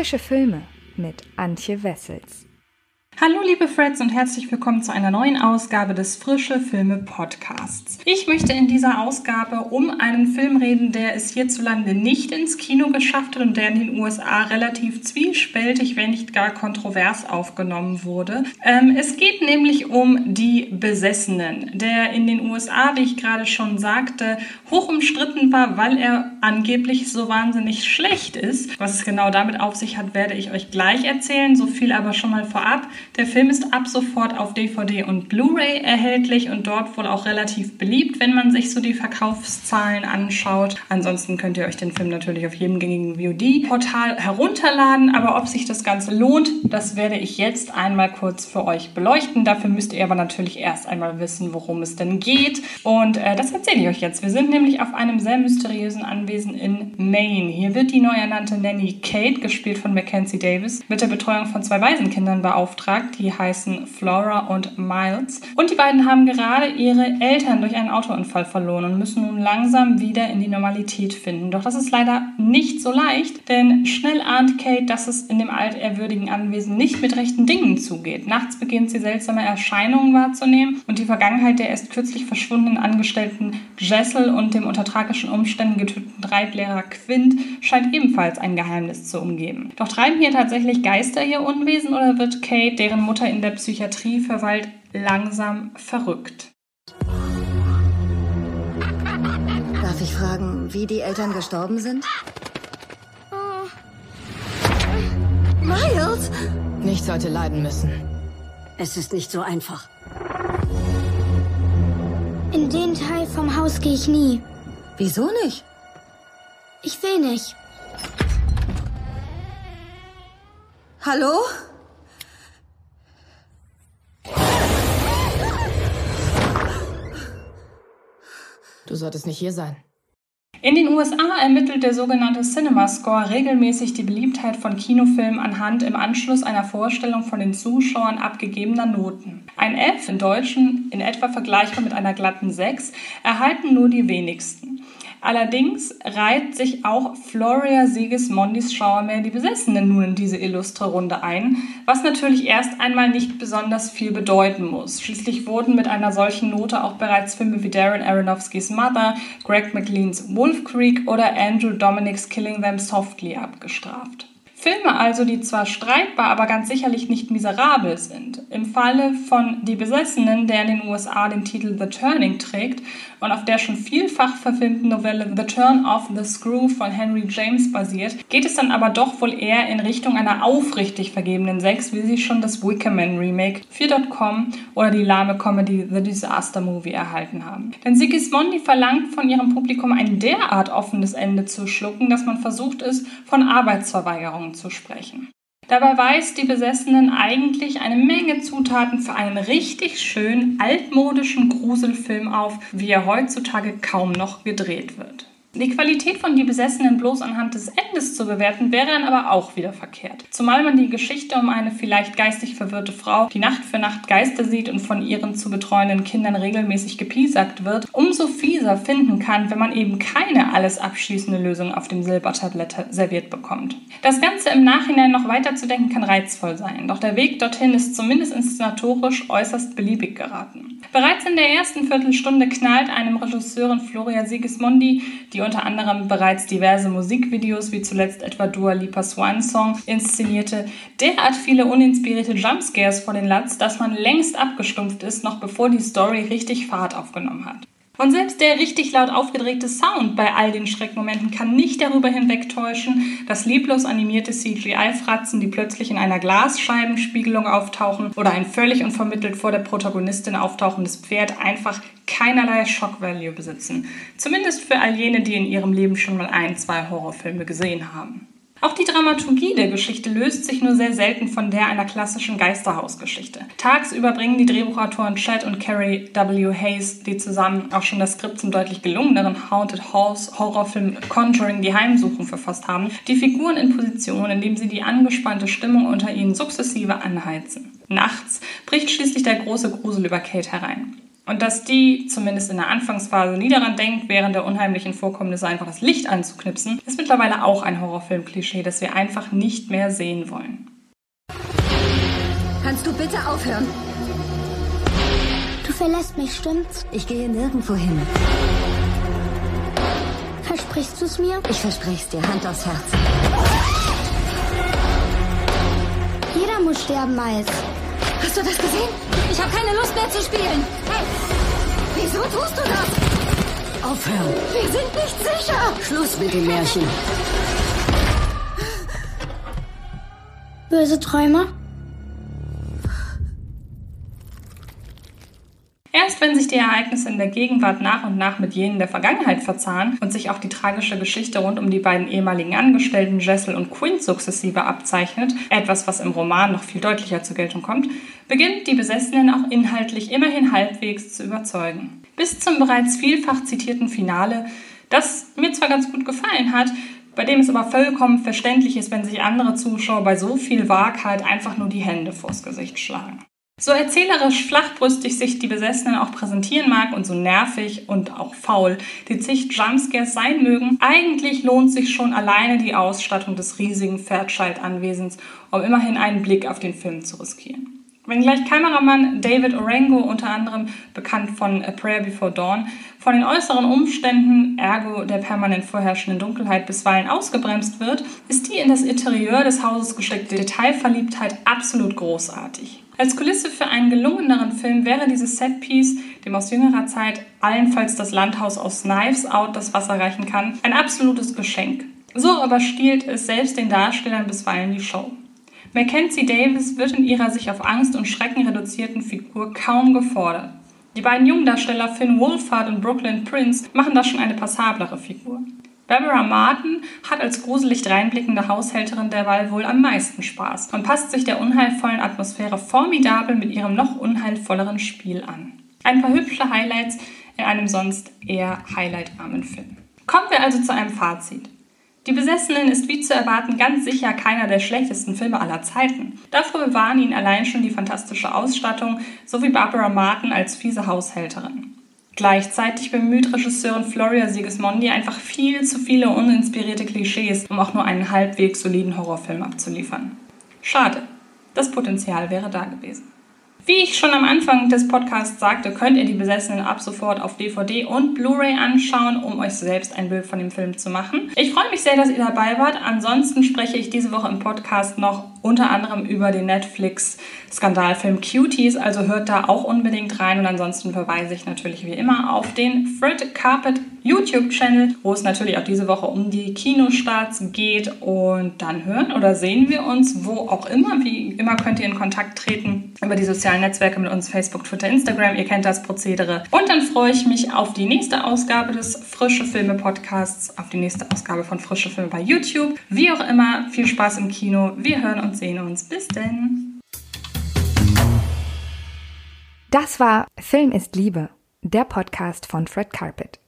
Frische Filme mit Antje Wessels. Hallo liebe Freds und herzlich willkommen zu einer neuen Ausgabe des Frische Filme Podcasts. Ich möchte in dieser Ausgabe um einen Film reden, der es hierzulande nicht ins Kino geschafft hat und der in den USA relativ zwiespältig, wenn nicht gar kontrovers aufgenommen wurde. Ähm, es geht nämlich um Die Besessenen, der in den USA, wie ich gerade schon sagte, hoch umstritten war, weil er angeblich so wahnsinnig schlecht ist. Was es genau damit auf sich hat, werde ich euch gleich erzählen. So viel aber schon mal vorab. Der Film ist ab sofort auf DVD und Blu-ray erhältlich und dort wohl auch relativ beliebt, wenn man sich so die Verkaufszahlen anschaut. Ansonsten könnt ihr euch den Film natürlich auf jedem gängigen VOD-Portal herunterladen, aber ob sich das Ganze lohnt, das werde ich jetzt einmal kurz für euch beleuchten. Dafür müsst ihr aber natürlich erst einmal wissen, worum es denn geht. Und äh, das erzähle ich euch jetzt. Wir sind nämlich auf einem sehr mysteriösen Anwesen in Maine. Hier wird die neu ernannte Nanny Kate, gespielt von Mackenzie Davis, mit der Betreuung von zwei Waisenkindern beauftragt. Die heißen Flora und Miles. Und die beiden haben gerade ihre Eltern durch einen Autounfall verloren und müssen nun langsam wieder in die Normalität finden. Doch das ist leider nicht so leicht, denn schnell ahnt Kate, dass es in dem altehrwürdigen Anwesen nicht mit rechten Dingen zugeht. Nachts beginnt sie seltsame Erscheinungen wahrzunehmen und die Vergangenheit der erst kürzlich verschwundenen Angestellten Jessel und dem unter tragischen Umständen getöteten Reitlehrer Quint scheint ebenfalls ein Geheimnis zu umgeben. Doch treiben hier tatsächlich Geister ihr Unwesen oder wird Kate, deren deren Mutter in der Psychiatrie verweilt, langsam verrückt. Darf ich fragen, wie die Eltern gestorben sind? Miles! Nicht sollte leiden müssen. Es ist nicht so einfach. In den Teil vom Haus gehe ich nie. Wieso nicht? Ich will nicht. Hallo? Du solltest nicht hier sein. In den USA ermittelt der sogenannte Cinema Score regelmäßig die Beliebtheit von Kinofilmen anhand im Anschluss einer Vorstellung von den Zuschauern abgegebener Noten. Ein F in Deutschen, in etwa vergleichbar mit einer glatten 6, erhalten nur die wenigsten. Allerdings reiht sich auch Floria Sigismondis Schauermeer die Besessenen nun in diese illustre Runde ein, was natürlich erst einmal nicht besonders viel bedeuten muss. Schließlich wurden mit einer solchen Note auch bereits Filme wie Darren Aronofskys Mother, Greg McLeans Wolf Creek oder Andrew Dominic's Killing Them Softly abgestraft. Filme also, die zwar streitbar, aber ganz sicherlich nicht miserabel sind. Im Falle von Die Besessenen, der in den USA den Titel The Turning trägt und auf der schon vielfach verfilmten Novelle The Turn of the Screw von Henry James basiert, geht es dann aber doch wohl eher in Richtung einer aufrichtig vergebenen Sex, wie sie schon das Wickerman Remake 4.com oder die lahme Comedy The Disaster Movie erhalten haben. Denn Sigismondi verlangt von ihrem Publikum ein derart offenes Ende zu schlucken, dass man versucht ist, von Arbeitsverweigerung Erfahrungen zu sprechen. Dabei weist die Besessenen eigentlich eine Menge Zutaten für einen richtig schönen altmodischen Gruselfilm auf, wie er heutzutage kaum noch gedreht wird. Die Qualität von Die Besessenen bloß anhand des Endes zu bewerten, wäre dann aber auch wieder verkehrt. Zumal man die Geschichte um eine vielleicht geistig verwirrte Frau, die Nacht für Nacht Geister sieht und von ihren zu betreuenden Kindern regelmäßig gepiesackt wird, umso fieser finden kann, wenn man eben keine alles abschließende Lösung auf dem Silbertablett serviert bekommt. Das Ganze im Nachhinein noch weiterzudenken kann reizvoll sein, doch der Weg dorthin ist zumindest inszenatorisch äußerst beliebig geraten. Bereits in der ersten Viertelstunde knallt einem Regisseurin Floria Sigismondi die die unter anderem bereits diverse Musikvideos, wie zuletzt etwa Dua Lipa Swan Song, inszenierte, derart viele uninspirierte Jumpscares vor den Latz, dass man längst abgestumpft ist, noch bevor die Story richtig Fahrt aufgenommen hat. Und selbst der richtig laut aufgedrehte Sound bei all den Schreckmomenten kann nicht darüber hinwegtäuschen, dass lieblos animierte CGI-Fratzen, die plötzlich in einer Glasscheibenspiegelung auftauchen oder ein völlig unvermittelt vor der Protagonistin auftauchendes Pferd einfach keinerlei Shock-Value besitzen. Zumindest für all jene, die in ihrem Leben schon mal ein, zwei Horrorfilme gesehen haben. Auch die Dramaturgie der Geschichte löst sich nur sehr selten von der einer klassischen Geisterhausgeschichte. Tagsüber bringen die Drehbuchautoren Chad und Carrie W. Hayes, die zusammen auch schon das Skript zum deutlich gelungeneren Haunted House Horrorfilm Conjuring die Heimsuchung verfasst haben, die Figuren in Position, indem sie die angespannte Stimmung unter ihnen sukzessive anheizen. Nachts bricht schließlich der große Grusel über Kate herein. Und dass die, zumindest in der Anfangsphase, nie daran denkt, während der unheimlichen Vorkommnisse einfach das Licht anzuknipsen, ist mittlerweile auch ein Horrorfilm-Klischee, das wir einfach nicht mehr sehen wollen. Kannst du bitte aufhören? Du verlässt mich, stimmt's? Ich gehe nirgendwo hin. Versprichst du's mir? Ich verspreche es dir, Hand aufs Herz. Jeder muss sterben, Miles. Hast du das gesehen? Ich habe keine Lust mehr zu spielen. Hey, wieso tust du das? Aufhören. Wir sind nicht sicher. Schluss mit dem Märchen. Böse Träume? Erst wenn sich die Ereignisse in der Gegenwart nach und nach mit jenen der Vergangenheit verzahnen und sich auch die tragische Geschichte rund um die beiden ehemaligen Angestellten Jessel und Quinn sukzessive abzeichnet, etwas, was im Roman noch viel deutlicher zur Geltung kommt, beginnt die Besessenen auch inhaltlich immerhin halbwegs zu überzeugen. Bis zum bereits vielfach zitierten Finale, das mir zwar ganz gut gefallen hat, bei dem es aber vollkommen verständlich ist, wenn sich andere Zuschauer bei so viel Wahrheit einfach nur die Hände vors Gesicht schlagen. So erzählerisch flachbrüstig sich die Besessenen auch präsentieren mag und so nervig und auch faul die zig Jumpscares sein mögen, eigentlich lohnt sich schon alleine die Ausstattung des riesigen Fairchild-Anwesens, um immerhin einen Blick auf den Film zu riskieren. Wenngleich Kameramann David Orengo, unter anderem bekannt von A Prayer Before Dawn, von den äußeren Umständen, ergo der permanent vorherrschenden Dunkelheit, bisweilen ausgebremst wird, ist die in das Interieur des Hauses gesteckte Detailverliebtheit absolut großartig. Als Kulisse für einen gelungeneren Film wäre dieses Setpiece, dem aus jüngerer Zeit allenfalls das Landhaus aus Knives Out das Wasser reichen kann, ein absolutes Geschenk. So aber stiehlt es selbst den Darstellern bisweilen die Show. Mackenzie Davis wird in ihrer sich auf Angst und Schrecken reduzierten Figur kaum gefordert. Die beiden Jungdarsteller Finn Wolfhard und Brooklyn Prince machen da schon eine passablere Figur. Barbara Martin hat als gruselig reinblickende Haushälterin derweil wohl am meisten Spaß und passt sich der unheilvollen Atmosphäre formidabel mit ihrem noch unheilvolleren Spiel an. Ein paar hübsche Highlights in einem sonst eher highlightarmen Film. Kommen wir also zu einem Fazit. Die Besessenen ist wie zu erwarten ganz sicher keiner der schlechtesten Filme aller Zeiten. Dafür bewahren ihn allein schon die fantastische Ausstattung sowie Barbara Martin als fiese Haushälterin. Gleichzeitig bemüht Regisseurin Floria Sigismondi einfach viel zu viele uninspirierte Klischees, um auch nur einen halbwegs soliden Horrorfilm abzuliefern. Schade. Das Potenzial wäre da gewesen. Wie ich schon am Anfang des Podcasts sagte, könnt ihr die Besessenen ab sofort auf DVD und Blu-ray anschauen, um euch selbst ein Bild von dem Film zu machen. Ich freue mich sehr, dass ihr dabei wart. Ansonsten spreche ich diese Woche im Podcast noch unter anderem über den Netflix-Skandalfilm Cuties, also hört da auch unbedingt rein und ansonsten verweise ich natürlich wie immer auf den Fred Carpet YouTube-Channel, wo es natürlich auch diese Woche um die Kinostarts geht und dann hören oder sehen wir uns wo auch immer. Wie immer könnt ihr in Kontakt treten über die sozialen Netzwerke mit uns Facebook, Twitter, Instagram. Ihr kennt das Prozedere. Und dann freue ich mich auf die nächste Ausgabe des Frische Filme Podcasts, auf die nächste Ausgabe von Frische Filme bei YouTube. Wie auch immer, viel Spaß im Kino. Wir hören uns, sehen uns. Bis denn. Das war Film ist Liebe, der Podcast von Fred Carpet.